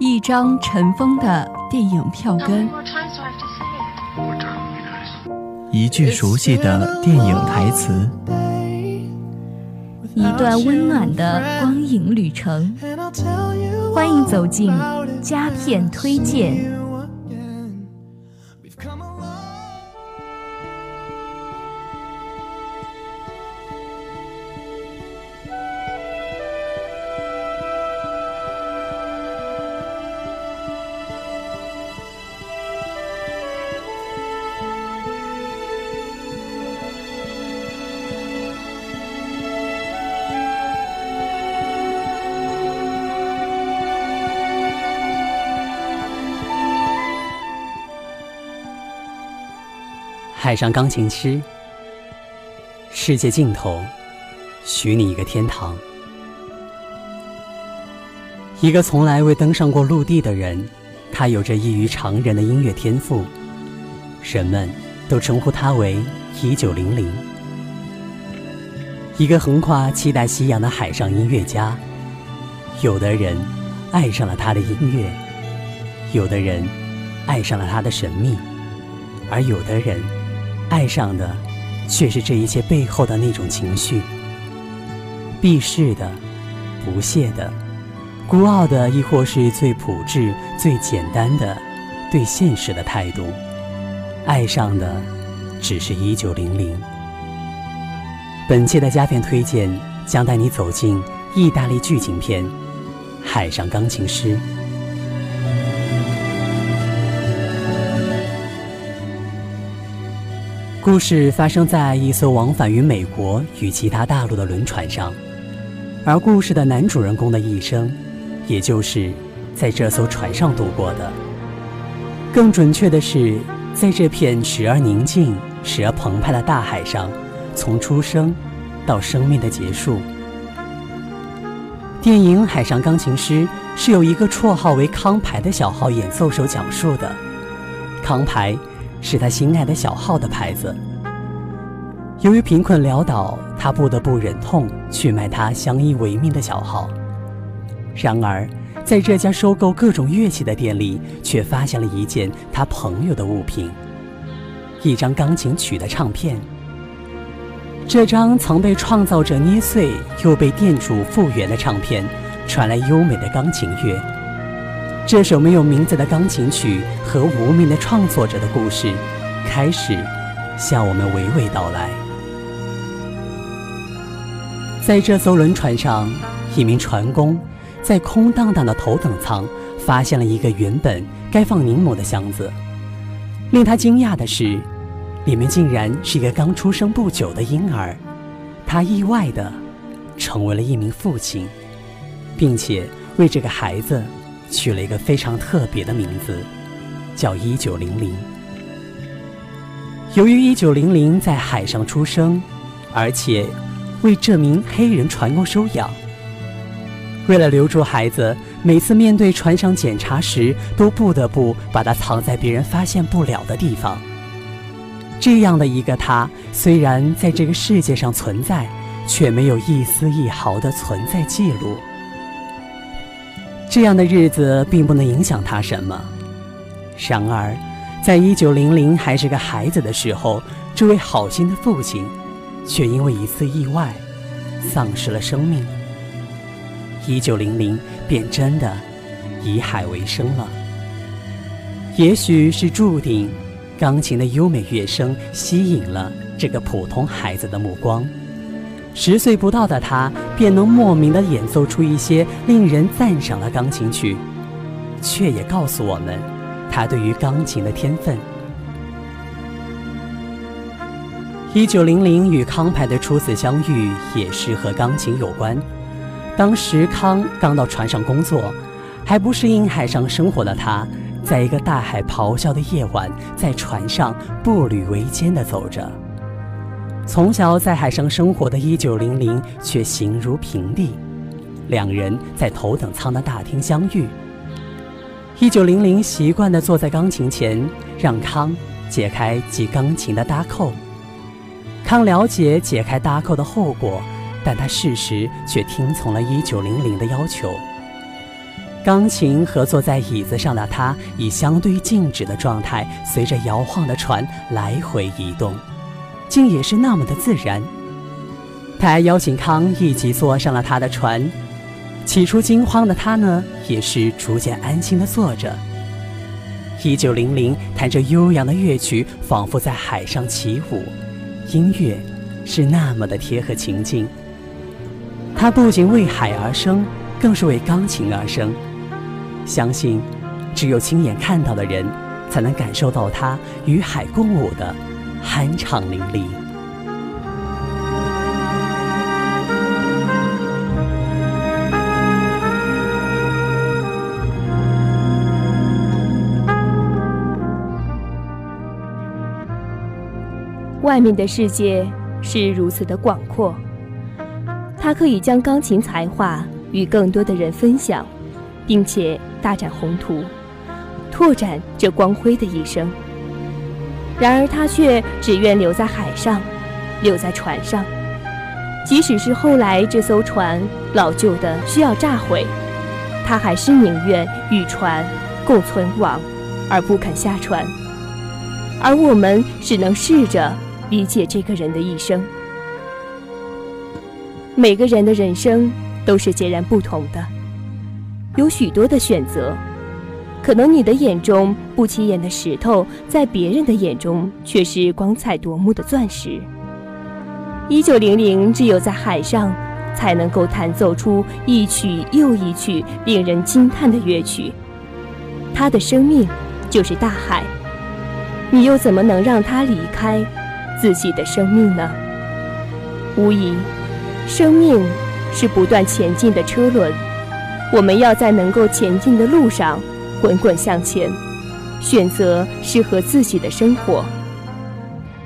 一张尘封的电影票根.一句熟悉的电影台词，一段温暖的光影旅程。欢迎走进佳片推荐。海上钢琴师，世界尽头，许你一个天堂。一个从来未登上过陆地的人，他有着异于常人的音乐天赋，人们都称呼他为“一九零零”。一个横跨七大西洋的海上音乐家，有的人爱上了他的音乐，有的人爱上了他的神秘，而有的人。爱上的，却是这一切背后的那种情绪。避世的，不屑的，孤傲的，亦或是最朴质、最简单的对现实的态度。爱上的，只是一九零零。本期的佳片推荐将带你走进意大利剧情片《海上钢琴师》。故事发生在一艘往返于美国与其他大陆的轮船上，而故事的男主人公的一生，也就是在这艘船上度过的。更准确的是，在这片时而宁静、时而澎湃的大海上，从出生到生命的结束。电影《海上钢琴师》是由一个绰号为康牌的小号演奏手讲述的，康牌。是他心爱的小号的牌子。由于贫困潦倒，他不得不忍痛去卖他相依为命的小号。然而，在这家收购各种乐器的店里，却发现了一件他朋友的物品——一张钢琴曲的唱片。这张曾被创造者捏碎又被店主复原的唱片，传来优美的钢琴乐。这首没有名字的钢琴曲和无名的创作者的故事，开始向我们娓娓道来。在这艘轮船上，一名船工在空荡荡的头等舱发现了一个原本该放柠檬的箱子。令他惊讶的是，里面竟然是一个刚出生不久的婴儿。他意外的成为了一名父亲，并且为这个孩子。取了一个非常特别的名字，叫一九零零。由于一九零零在海上出生，而且为这名黑人船工收养，为了留住孩子，每次面对船上检查时，都不得不把它藏在别人发现不了的地方。这样的一个他，虽然在这个世界上存在，却没有一丝一毫的存在记录。这样的日子并不能影响他什么。然而，在一九零零还是个孩子的时候，这位好心的父亲，却因为一次意外，丧失了生命。一九零零便真的以海为生了。也许是注定，钢琴的优美乐声吸引了这个普通孩子的目光。十岁不到的他，便能莫名地演奏出一些令人赞赏的钢琴曲，却也告诉我们他对于钢琴的天分。一九零零与康牌的初次相遇也是和钢琴有关。当时康刚到船上工作，还不适应海上生活的他，在一个大海咆哮的夜晚，在船上步履维艰地走着。从小在海上生活的一九零零却形如平地，两人在头等舱的大厅相遇。一九零零习惯地坐在钢琴前，让康解开系钢琴的搭扣。康了解解开搭扣的后果，但他适时却听从了一九零零的要求。钢琴和坐在椅子上的他，以相对静止的状态，随着摇晃的船来回移动，竟也是那么的自然。他还邀请康一起坐上了他的船。起初惊慌的他呢，也是逐渐安心的坐着。一九零零弹着悠扬的乐曲，仿佛在海上起舞，音乐是那么的贴合情境。它不仅为海而生，更是为钢琴而生。相信，只有亲眼看到的人，才能感受到它与海共舞的酣畅淋漓。外面的世界是如此的广阔，他可以将钢琴才华与更多的人分享，并且大展宏图，拓展这光辉的一生。然而他却只愿留在海上，留在船上，即使是后来这艘船老旧的需要炸毁，他还是宁愿与船共存亡，而不肯下船。而我们只能试着。理解这个人的一生。每个人的人生都是截然不同的，有许多的选择。可能你的眼中不起眼的石头，在别人的眼中却是光彩夺目的钻石。一九零零只有在海上，才能够弹奏出一曲又一曲令人惊叹的乐曲。他的生命就是大海，你又怎么能让他离开？自己的生命呢？无疑，生命是不断前进的车轮，我们要在能够前进的路上滚滚向前，选择适合自己的生活。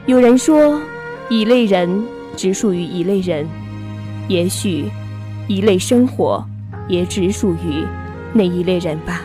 有人说，一类人只属于一类人，也许，一类生活也只属于那一类人吧。